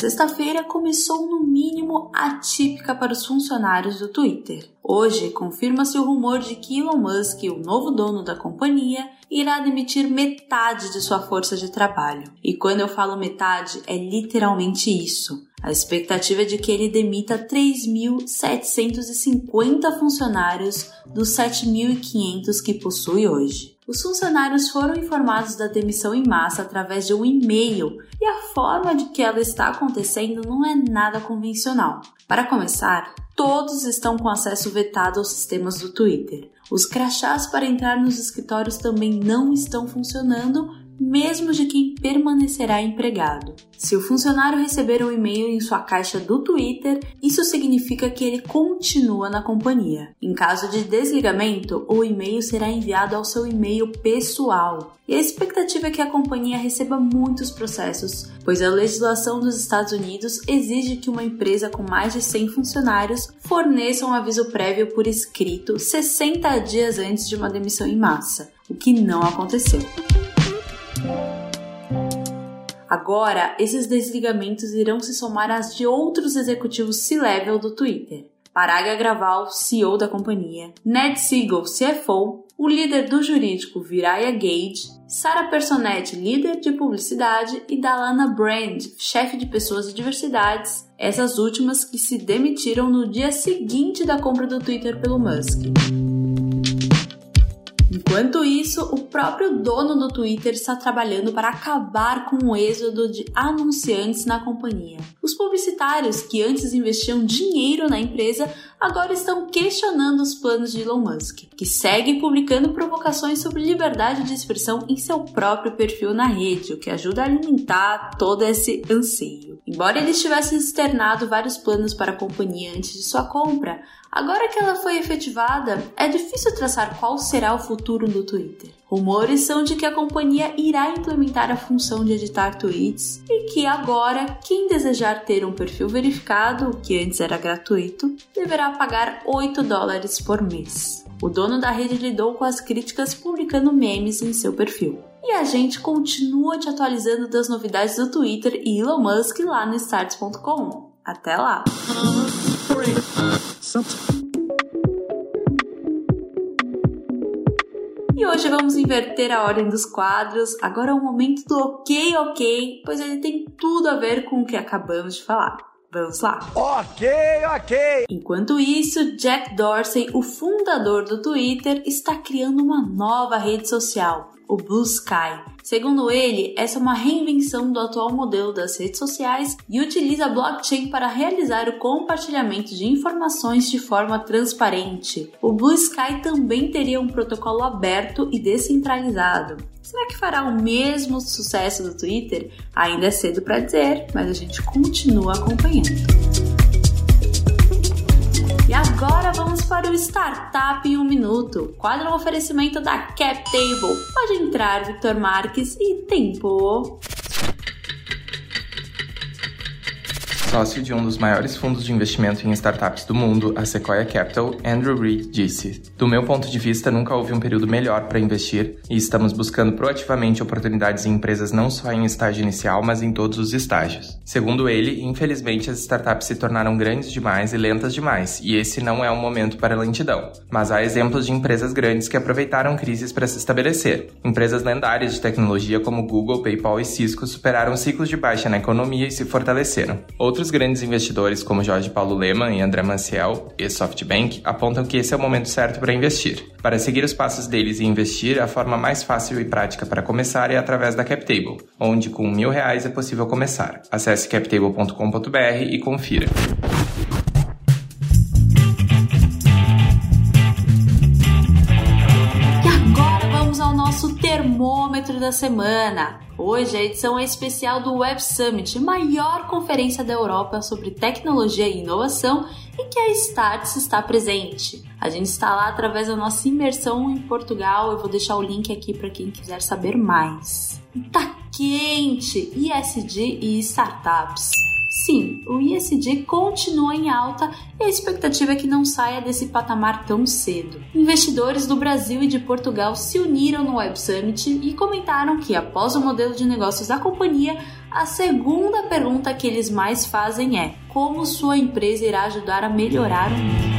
Sexta-feira começou no mínimo atípica para os funcionários do Twitter. Hoje, confirma-se o rumor de que Elon Musk, o novo dono da companhia, irá demitir metade de sua força de trabalho. E quando eu falo metade, é literalmente isso. A expectativa é de que ele demita 3.750 funcionários dos 7.500 que possui hoje. Os funcionários foram informados da demissão em massa através de um e-mail e a forma de que ela está acontecendo não é nada convencional. Para começar, todos estão com acesso vetado aos sistemas do Twitter. Os crachás para entrar nos escritórios também não estão funcionando mesmo de quem permanecerá empregado. Se o funcionário receber um e-mail em sua caixa do Twitter, isso significa que ele continua na companhia. Em caso de desligamento, o e-mail será enviado ao seu e-mail pessoal. E a expectativa é que a companhia receba muitos processos, pois a legislação dos Estados Unidos exige que uma empresa com mais de 100 funcionários forneça um aviso prévio por escrito 60 dias antes de uma demissão em massa, o que não aconteceu. Agora, esses desligamentos irão se somar às de outros executivos C-level do Twitter. Paraga Graval, CEO da companhia, Ned Siegel, CFO, o. Líder do jurídico Viraya Gage, Sarah Personetti, líder de publicidade, e Dalana Brand, chefe de pessoas e diversidades, essas últimas que se demitiram no dia seguinte da compra do Twitter pelo Musk. Enquanto isso, o próprio dono do Twitter está trabalhando para acabar com o êxodo de anunciantes na companhia. Os publicitários que antes investiam dinheiro na empresa agora estão questionando os planos de Elon Musk, que segue publicando provocações sobre liberdade de expressão em seu próprio perfil na rede, o que ajuda a alimentar todo esse anseio. Embora ele tivesse externado vários planos para a companhia antes de sua compra, Agora que ela foi efetivada, é difícil traçar qual será o futuro do Twitter. Rumores são de que a companhia irá implementar a função de editar tweets e que agora quem desejar ter um perfil verificado, que antes era gratuito, deverá pagar 8 dólares por mês. O dono da rede lidou com as críticas publicando memes em seu perfil. E a gente continua te atualizando das novidades do Twitter e Elon Musk lá no starts.com. Até lá! Hoje vamos inverter a ordem dos quadros. Agora é o momento do ok, ok, pois ele tem tudo a ver com o que acabamos de falar. Vamos lá. Ok, ok. Enquanto isso, Jack Dorsey, o fundador do Twitter, está criando uma nova rede social, o Blue Sky. Segundo ele, essa é uma reinvenção do atual modelo das redes sociais e utiliza blockchain para realizar o compartilhamento de informações de forma transparente. O Blue Sky também teria um protocolo aberto e descentralizado. Será que fará o mesmo sucesso do Twitter? Ainda é cedo para dizer, mas a gente continua acompanhando. E agora vamos para o Startup em um Minuto, quadro oferecimento da CapTable. Pode entrar, Victor Marques e tempo. Sócio de um dos maiores fundos de investimento em startups do mundo, a Sequoia Capital, Andrew Reed disse: Do meu ponto de vista, nunca houve um período melhor para investir e estamos buscando proativamente oportunidades em empresas não só em estágio inicial, mas em todos os estágios. Segundo ele, infelizmente as startups se tornaram grandes demais e lentas demais, e esse não é um momento para lentidão. Mas há exemplos de empresas grandes que aproveitaram crises para se estabelecer. Empresas lendárias de tecnologia como Google, PayPal e Cisco superaram ciclos de baixa na economia e se fortaleceram. Outros Outros grandes investidores, como Jorge Paulo Leman e André Manciel, e SoftBank, apontam que esse é o momento certo para investir. Para seguir os passos deles e investir, a forma mais fácil e prática para começar é através da CapTable, onde com mil reais é possível começar. Acesse captable.com.br e confira. Ao nosso termômetro da semana. Hoje a edição é especial do Web Summit, maior conferência da Europa sobre tecnologia e inovação e que a Starts está presente. A gente está lá através da nossa imersão em Portugal. Eu vou deixar o link aqui para quem quiser saber mais. Tá quente! ISD e startups. Sim, o ISD continua em alta e a expectativa é que não saia desse patamar tão cedo. Investidores do Brasil e de Portugal se uniram no Web Summit e comentaram que, após o modelo de negócios da companhia, a segunda pergunta que eles mais fazem é: como sua empresa irá ajudar a melhorar o mundo?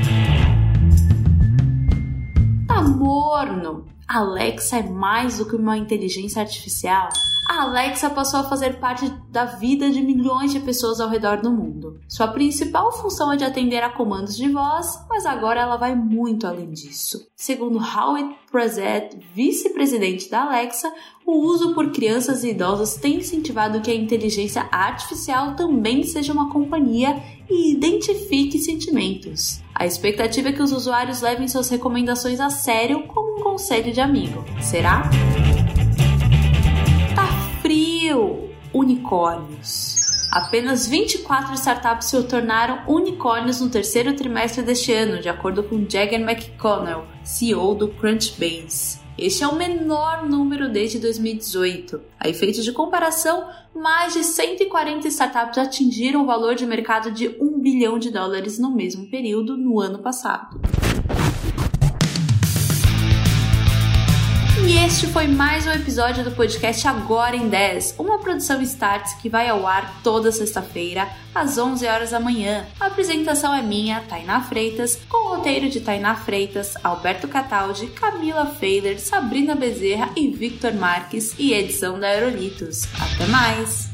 Tá morno! Alexa é mais do que uma inteligência artificial? a Alexa passou a fazer parte da vida de milhões de pessoas ao redor do mundo. Sua principal função é de atender a comandos de voz, mas agora ela vai muito além disso. Segundo Howard Prezet, vice-presidente da Alexa, o uso por crianças e idosos tem incentivado que a inteligência artificial também seja uma companhia e identifique sentimentos. A expectativa é que os usuários levem suas recomendações a sério conselho de amigo. Será? unicórnios. Apenas 24 startups se tornaram unicórnios no terceiro trimestre deste ano, de acordo com Jagger McConnell, CEO do Crunchbase. Este é o menor número desde 2018. A efeito de comparação, mais de 140 startups atingiram o valor de mercado de 1 bilhão de dólares no mesmo período no ano passado. E este foi mais um episódio do podcast Agora em 10, uma produção Starts que vai ao ar toda sexta-feira, às 11 horas da manhã. A apresentação é minha, Tainá Freitas, com o roteiro de Tainá Freitas, Alberto Cataldi, Camila Feider, Sabrina Bezerra e Victor Marques e edição da Aerolitos. Até mais!